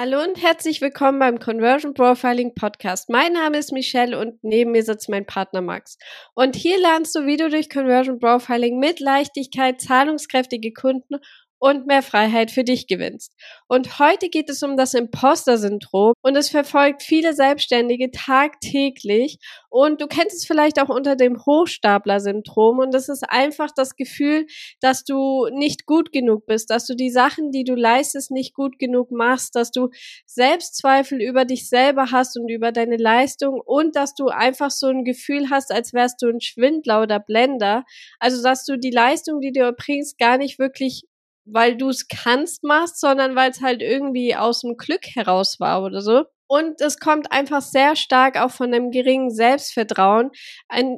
Hallo und herzlich willkommen beim Conversion Profiling Podcast. Mein Name ist Michelle und neben mir sitzt mein Partner Max. Und hier lernst du, wie du durch Conversion Profiling mit Leichtigkeit zahlungskräftige Kunden und mehr Freiheit für dich gewinnst. Und heute geht es um das Imposter-Syndrom und es verfolgt viele Selbstständige tagtäglich und du kennst es vielleicht auch unter dem Hochstapler-Syndrom und das ist einfach das Gefühl, dass du nicht gut genug bist, dass du die Sachen, die du leistest, nicht gut genug machst, dass du Selbstzweifel über dich selber hast und über deine Leistung und dass du einfach so ein Gefühl hast, als wärst du ein Schwindler oder Blender. Also, dass du die Leistung, die du erbringst, gar nicht wirklich weil du es kannst machst, sondern weil es halt irgendwie aus dem Glück heraus war oder so. Und es kommt einfach sehr stark auch von einem geringen Selbstvertrauen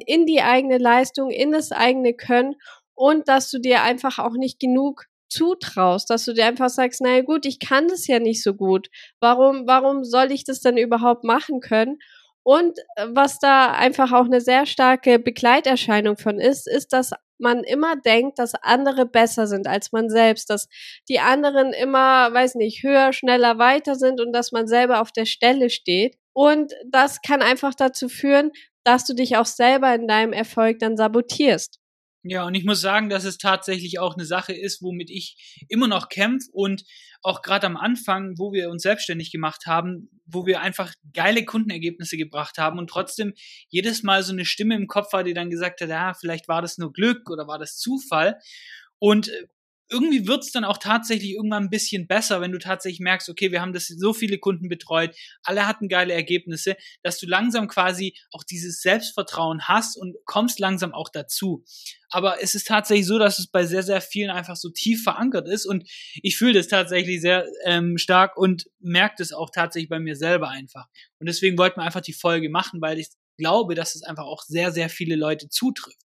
in die eigene Leistung, in das eigene Können und dass du dir einfach auch nicht genug zutraust, dass du dir einfach sagst, naja gut, ich kann das ja nicht so gut. Warum, warum soll ich das dann überhaupt machen können? Und äh, was da einfach auch eine sehr starke Begleiterscheinung von ist, ist, dass man immer denkt, dass andere besser sind als man selbst, dass die anderen immer, weiß nicht, höher, schneller, weiter sind und dass man selber auf der Stelle steht. Und das kann einfach dazu führen, dass du dich auch selber in deinem Erfolg dann sabotierst. Ja, und ich muss sagen, dass es tatsächlich auch eine Sache ist, womit ich immer noch kämpfe und auch gerade am Anfang, wo wir uns selbstständig gemacht haben, wo wir einfach geile Kundenergebnisse gebracht haben und trotzdem jedes Mal so eine Stimme im Kopf war, die dann gesagt hat, ja, vielleicht war das nur Glück oder war das Zufall. Und irgendwie wird's dann auch tatsächlich irgendwann ein bisschen besser, wenn du tatsächlich merkst, okay, wir haben das so viele Kunden betreut, alle hatten geile Ergebnisse, dass du langsam quasi auch dieses Selbstvertrauen hast und kommst langsam auch dazu. Aber es ist tatsächlich so, dass es bei sehr, sehr vielen einfach so tief verankert ist und ich fühle das tatsächlich sehr ähm, stark und merke das auch tatsächlich bei mir selber einfach. Und deswegen wollten wir einfach die Folge machen, weil ich glaube, dass es einfach auch sehr, sehr viele Leute zutrifft.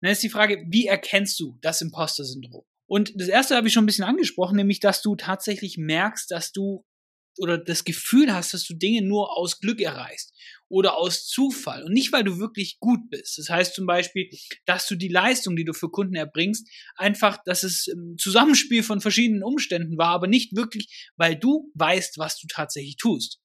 Dann ist die Frage, wie erkennst du das Imposter-Syndrom? Und das erste habe ich schon ein bisschen angesprochen, nämlich, dass du tatsächlich merkst, dass du oder das Gefühl hast, dass du Dinge nur aus Glück erreichst oder aus Zufall und nicht, weil du wirklich gut bist. Das heißt zum Beispiel, dass du die Leistung, die du für Kunden erbringst, einfach, dass es ein Zusammenspiel von verschiedenen Umständen war, aber nicht wirklich, weil du weißt, was du tatsächlich tust.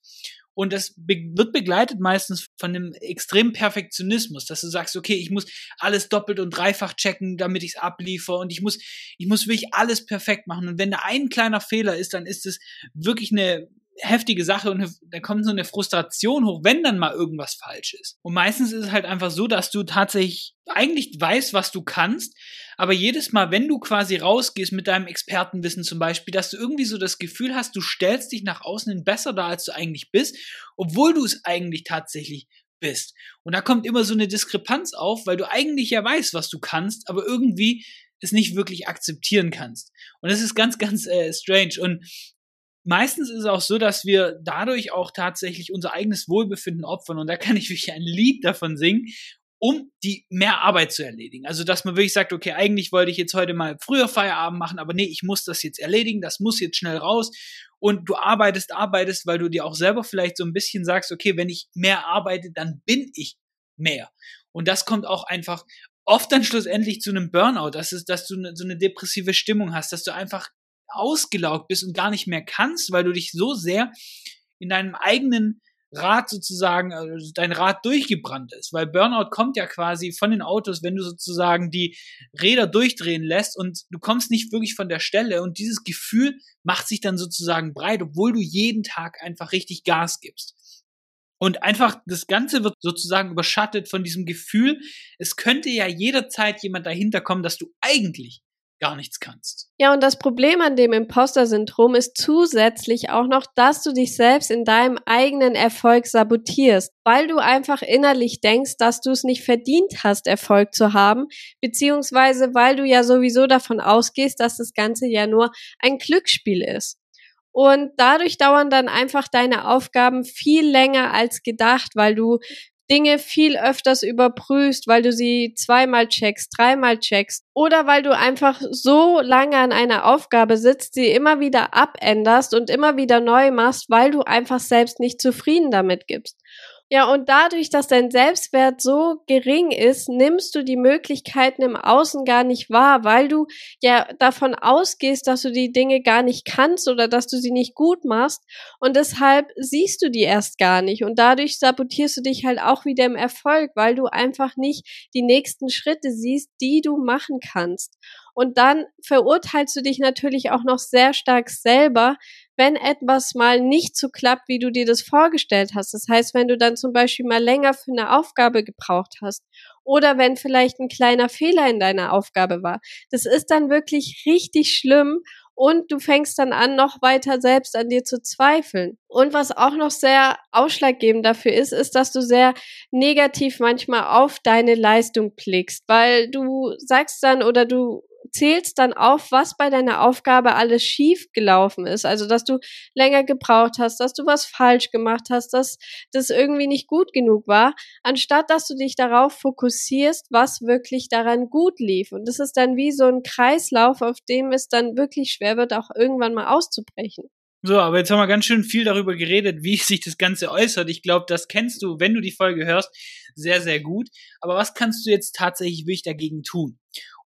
Und das be wird begleitet meistens von einem extremen Perfektionismus, dass du sagst, okay, ich muss alles doppelt und dreifach checken, damit ich es abliefere und ich muss, ich muss wirklich alles perfekt machen. Und wenn da ein kleiner Fehler ist, dann ist es wirklich eine heftige Sache und da kommt so eine Frustration hoch, wenn dann mal irgendwas falsch ist. Und meistens ist es halt einfach so, dass du tatsächlich eigentlich weißt, was du kannst, aber jedes Mal, wenn du quasi rausgehst mit deinem Expertenwissen zum Beispiel, dass du irgendwie so das Gefühl hast, du stellst dich nach außen hin besser da, als du eigentlich bist, obwohl du es eigentlich tatsächlich bist. Und da kommt immer so eine Diskrepanz auf, weil du eigentlich ja weißt, was du kannst, aber irgendwie es nicht wirklich akzeptieren kannst. Und das ist ganz, ganz äh, strange. Und meistens ist es auch so, dass wir dadurch auch tatsächlich unser eigenes Wohlbefinden opfern. Und da kann ich wirklich ein Lied davon singen, um die mehr Arbeit zu erledigen. Also, dass man wirklich sagt, okay, eigentlich wollte ich jetzt heute mal früher Feierabend machen, aber nee, ich muss das jetzt erledigen, das muss jetzt schnell raus. Und du arbeitest, arbeitest, weil du dir auch selber vielleicht so ein bisschen sagst, okay, wenn ich mehr arbeite, dann bin ich mehr. Und das kommt auch einfach oft dann schlussendlich zu einem Burnout, das ist, dass du ne, so eine depressive Stimmung hast, dass du einfach ausgelaugt bist und gar nicht mehr kannst, weil du dich so sehr in deinem eigenen Rad sozusagen, also dein Rad durchgebrannt ist, weil Burnout kommt ja quasi von den Autos, wenn du sozusagen die Räder durchdrehen lässt und du kommst nicht wirklich von der Stelle und dieses Gefühl macht sich dann sozusagen breit, obwohl du jeden Tag einfach richtig Gas gibst. Und einfach das Ganze wird sozusagen überschattet von diesem Gefühl, es könnte ja jederzeit jemand dahinter kommen, dass du eigentlich gar nichts kannst. Ja, und das Problem an dem Imposter-Syndrom ist zusätzlich auch noch, dass du dich selbst in deinem eigenen Erfolg sabotierst, weil du einfach innerlich denkst, dass du es nicht verdient hast, Erfolg zu haben, beziehungsweise weil du ja sowieso davon ausgehst, dass das Ganze ja nur ein Glücksspiel ist. Und dadurch dauern dann einfach deine Aufgaben viel länger als gedacht, weil du Dinge viel öfters überprüfst, weil du sie zweimal checkst, dreimal checkst oder weil du einfach so lange an einer Aufgabe sitzt, sie immer wieder abänderst und immer wieder neu machst, weil du einfach selbst nicht zufrieden damit gibst. Ja, und dadurch, dass dein Selbstwert so gering ist, nimmst du die Möglichkeiten im Außen gar nicht wahr, weil du ja davon ausgehst, dass du die Dinge gar nicht kannst oder dass du sie nicht gut machst und deshalb siehst du die erst gar nicht und dadurch sabotierst du dich halt auch wieder im Erfolg, weil du einfach nicht die nächsten Schritte siehst, die du machen kannst. Und dann verurteilst du dich natürlich auch noch sehr stark selber, wenn etwas mal nicht so klappt, wie du dir das vorgestellt hast. Das heißt, wenn du dann zum Beispiel mal länger für eine Aufgabe gebraucht hast oder wenn vielleicht ein kleiner Fehler in deiner Aufgabe war. Das ist dann wirklich richtig schlimm und du fängst dann an, noch weiter selbst an dir zu zweifeln. Und was auch noch sehr ausschlaggebend dafür ist, ist, dass du sehr negativ manchmal auf deine Leistung blickst, weil du sagst dann oder du zählst dann auf, was bei deiner Aufgabe alles schief gelaufen ist. Also, dass du länger gebraucht hast, dass du was falsch gemacht hast, dass das irgendwie nicht gut genug war, anstatt dass du dich darauf fokussierst, was wirklich daran gut lief. Und das ist dann wie so ein Kreislauf, auf dem es dann wirklich schwer wird, auch irgendwann mal auszubrechen. So, aber jetzt haben wir ganz schön viel darüber geredet, wie sich das Ganze äußert. Ich glaube, das kennst du, wenn du die Folge hörst, sehr, sehr gut. Aber was kannst du jetzt tatsächlich wirklich dagegen tun?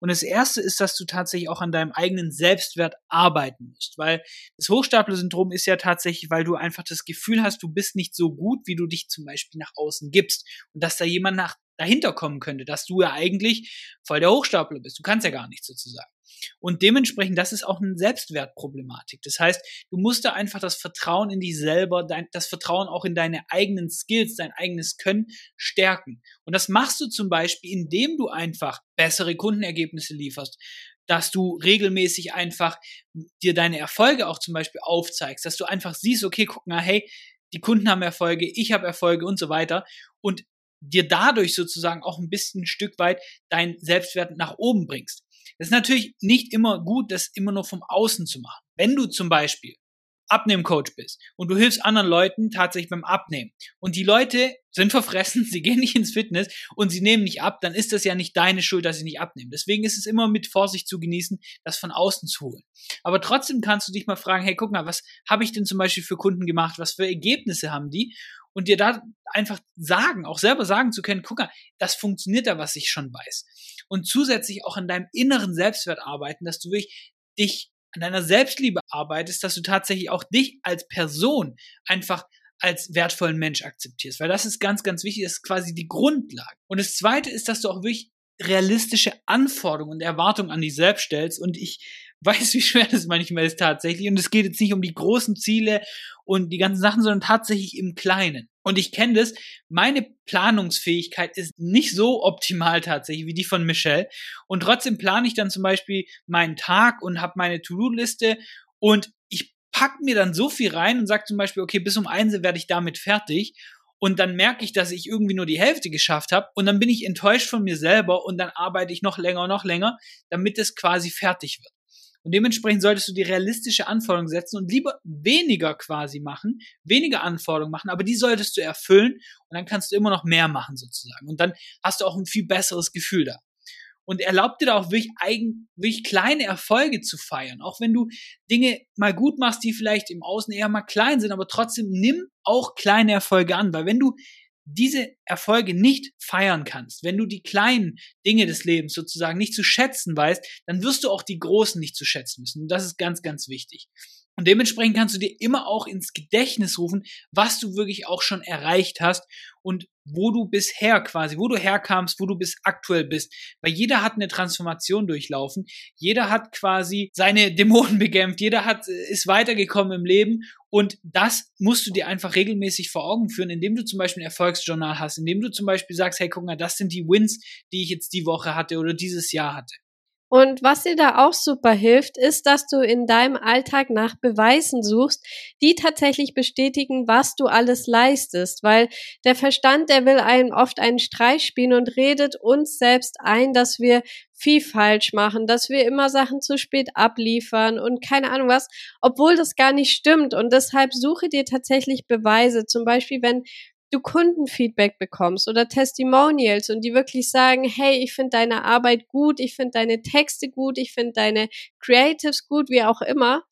Und das erste ist, dass du tatsächlich auch an deinem eigenen Selbstwert arbeiten musst, weil das Hochstapler-Syndrom ist ja tatsächlich, weil du einfach das Gefühl hast, du bist nicht so gut, wie du dich zum Beispiel nach außen gibst. Und dass da jemand nach dahinter kommen könnte, dass du ja eigentlich voll der Hochstapler bist. Du kannst ja gar nichts sozusagen. Und dementsprechend, das ist auch eine Selbstwertproblematik. Das heißt, du musst da einfach das Vertrauen in dich selber, dein, das Vertrauen auch in deine eigenen Skills, dein eigenes Können stärken. Und das machst du zum Beispiel, indem du einfach bessere Kundenergebnisse lieferst, dass du regelmäßig einfach dir deine Erfolge auch zum Beispiel aufzeigst, dass du einfach siehst, okay, guck mal, hey, die Kunden haben Erfolge, ich habe Erfolge und so weiter. Und dir dadurch sozusagen auch ein bisschen ein Stück weit dein Selbstwert nach oben bringst. Das ist natürlich nicht immer gut, das immer nur vom Außen zu machen. Wenn du zum Beispiel Abnehmcoach bist und du hilfst anderen Leuten tatsächlich beim Abnehmen und die Leute sind verfressen, sie gehen nicht ins Fitness und sie nehmen nicht ab, dann ist das ja nicht deine Schuld, dass sie nicht abnehmen. Deswegen ist es immer mit Vorsicht zu genießen, das von außen zu holen. Aber trotzdem kannst du dich mal fragen, hey, guck mal, was habe ich denn zum Beispiel für Kunden gemacht? Was für Ergebnisse haben die? Und dir da einfach sagen, auch selber sagen zu können, guck mal, das funktioniert da, was ich schon weiß. Und zusätzlich auch an deinem inneren Selbstwert arbeiten, dass du wirklich dich an deiner Selbstliebe arbeitest, dass du tatsächlich auch dich als Person einfach als wertvollen Mensch akzeptierst, weil das ist ganz, ganz wichtig, das ist quasi die Grundlage. Und das zweite ist, dass du auch wirklich realistische Anforderungen und Erwartungen an dich selbst stellst und ich weiß, wie schwer das manchmal ist tatsächlich und es geht jetzt nicht um die großen Ziele und die ganzen Sachen, sondern tatsächlich im Kleinen. Und ich kenne das, meine Planungsfähigkeit ist nicht so optimal tatsächlich wie die von Michelle. Und trotzdem plane ich dann zum Beispiel meinen Tag und habe meine To-Do-Liste und ich pack mir dann so viel rein und sage zum Beispiel, okay, bis um eins werde ich damit fertig. Und dann merke ich, dass ich irgendwie nur die Hälfte geschafft habe. Und dann bin ich enttäuscht von mir selber und dann arbeite ich noch länger und noch länger, damit es quasi fertig wird. Und dementsprechend solltest du die realistische Anforderung setzen und lieber weniger quasi machen, weniger Anforderungen machen, aber die solltest du erfüllen und dann kannst du immer noch mehr machen sozusagen. Und dann hast du auch ein viel besseres Gefühl da. Und erlaubt dir da auch wirklich, eigen, wirklich kleine Erfolge zu feiern. Auch wenn du Dinge mal gut machst, die vielleicht im Außen eher mal klein sind, aber trotzdem nimm auch kleine Erfolge an. Weil wenn du diese Erfolge nicht feiern kannst, wenn du die kleinen Dinge des Lebens sozusagen nicht zu schätzen weißt, dann wirst du auch die großen nicht zu schätzen wissen. Und das ist ganz, ganz wichtig. Und dementsprechend kannst du dir immer auch ins Gedächtnis rufen, was du wirklich auch schon erreicht hast und wo du bisher quasi, wo du herkamst, wo du bis aktuell bist. Weil jeder hat eine Transformation durchlaufen, jeder hat quasi seine Dämonen bekämpft, jeder hat, ist weitergekommen im Leben und das musst du dir einfach regelmäßig vor Augen führen, indem du zum Beispiel ein Erfolgsjournal hast, indem du zum Beispiel sagst, hey, guck mal, das sind die Wins, die ich jetzt die Woche hatte oder dieses Jahr hatte. Und was dir da auch super hilft, ist, dass du in deinem Alltag nach Beweisen suchst, die tatsächlich bestätigen, was du alles leistest. Weil der Verstand, der will einen oft einen Streich spielen und redet uns selbst ein, dass wir viel falsch machen, dass wir immer Sachen zu spät abliefern und keine Ahnung was, obwohl das gar nicht stimmt. Und deshalb suche dir tatsächlich Beweise. Zum Beispiel, wenn du Kundenfeedback bekommst oder Testimonials und die wirklich sagen, hey, ich finde deine Arbeit gut, ich finde deine Texte gut, ich finde deine Creatives gut, wie auch immer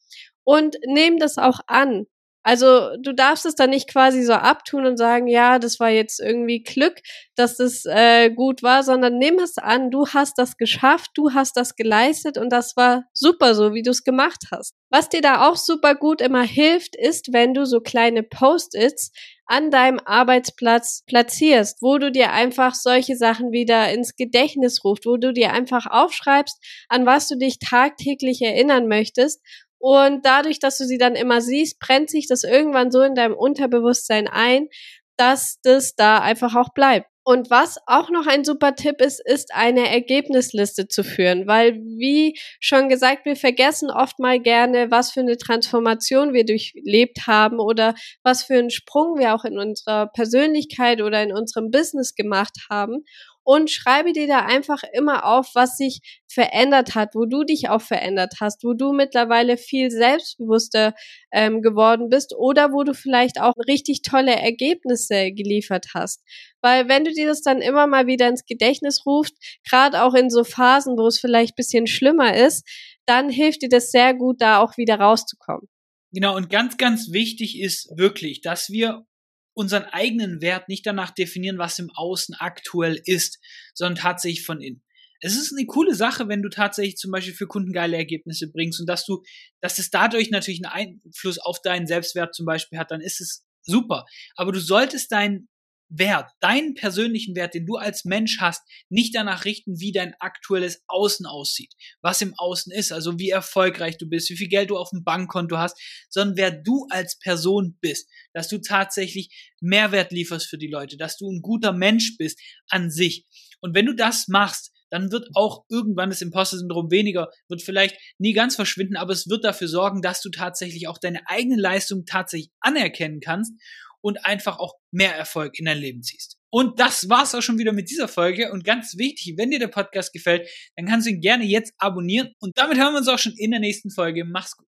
und nehmen das auch an. Also du darfst es dann nicht quasi so abtun und sagen, ja, das war jetzt irgendwie Glück, dass das äh, gut war, sondern nimm es an, du hast das geschafft, du hast das geleistet und das war super so, wie du es gemacht hast. Was dir da auch super gut immer hilft, ist, wenn du so kleine Post-its an deinem Arbeitsplatz platzierst, wo du dir einfach solche Sachen wieder ins Gedächtnis rufst, wo du dir einfach aufschreibst, an was du dich tagtäglich erinnern möchtest und dadurch, dass du sie dann immer siehst, brennt sich das irgendwann so in deinem Unterbewusstsein ein, dass das da einfach auch bleibt. Und was auch noch ein super Tipp ist, ist eine Ergebnisliste zu führen, weil wie schon gesagt, wir vergessen oft mal gerne, was für eine Transformation wir durchlebt haben oder was für einen Sprung wir auch in unserer Persönlichkeit oder in unserem Business gemacht haben und schreibe dir da einfach immer auf, was sich verändert hat, wo du dich auch verändert hast, wo du mittlerweile viel selbstbewusster ähm, geworden bist oder wo du vielleicht auch richtig tolle Ergebnisse geliefert hast. Weil wenn du dir das dann immer mal wieder ins Gedächtnis rufst, gerade auch in so Phasen, wo es vielleicht bisschen schlimmer ist, dann hilft dir das sehr gut, da auch wieder rauszukommen. Genau, und ganz, ganz wichtig ist wirklich, dass wir unseren eigenen Wert nicht danach definieren, was im Außen aktuell ist, sondern tatsächlich von innen. Es ist eine coole Sache, wenn du tatsächlich zum Beispiel für Kunden geile Ergebnisse bringst und dass du, dass es dadurch natürlich einen Einfluss auf deinen Selbstwert zum Beispiel hat, dann ist es super. Aber du solltest deinen Wert, deinen persönlichen Wert, den du als Mensch hast, nicht danach richten, wie dein aktuelles Außen aussieht, was im Außen ist, also wie erfolgreich du bist, wie viel Geld du auf dem Bankkonto hast, sondern wer du als Person bist, dass du tatsächlich Mehrwert lieferst für die Leute, dass du ein guter Mensch bist an sich. Und wenn du das machst, dann wird auch irgendwann das Imposter-Syndrom weniger, wird vielleicht nie ganz verschwinden, aber es wird dafür sorgen, dass du tatsächlich auch deine eigene Leistung tatsächlich anerkennen kannst und einfach auch mehr Erfolg in dein Leben ziehst. Und das war's auch schon wieder mit dieser Folge. Und ganz wichtig, wenn dir der Podcast gefällt, dann kannst du ihn gerne jetzt abonnieren. Und damit hören wir uns auch schon in der nächsten Folge. Mach's gut.